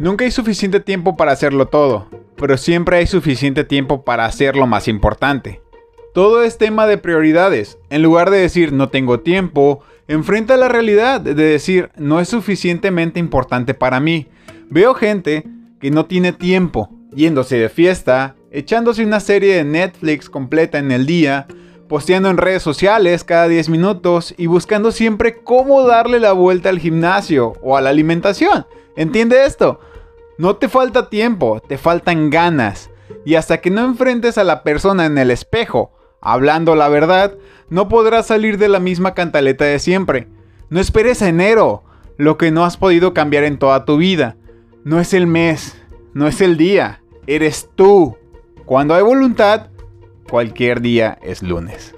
Nunca hay suficiente tiempo para hacerlo todo, pero siempre hay suficiente tiempo para hacer lo más importante. Todo es tema de prioridades. En lugar de decir no tengo tiempo, enfrenta la realidad de decir no es suficientemente importante para mí. Veo gente que no tiene tiempo, yéndose de fiesta, echándose una serie de Netflix completa en el día, posteando en redes sociales cada 10 minutos y buscando siempre cómo darle la vuelta al gimnasio o a la alimentación. ¿Entiende esto? No te falta tiempo, te faltan ganas. Y hasta que no enfrentes a la persona en el espejo, hablando la verdad, no podrás salir de la misma cantaleta de siempre. No esperes enero, lo que no has podido cambiar en toda tu vida. No es el mes, no es el día, eres tú. Cuando hay voluntad, cualquier día es lunes.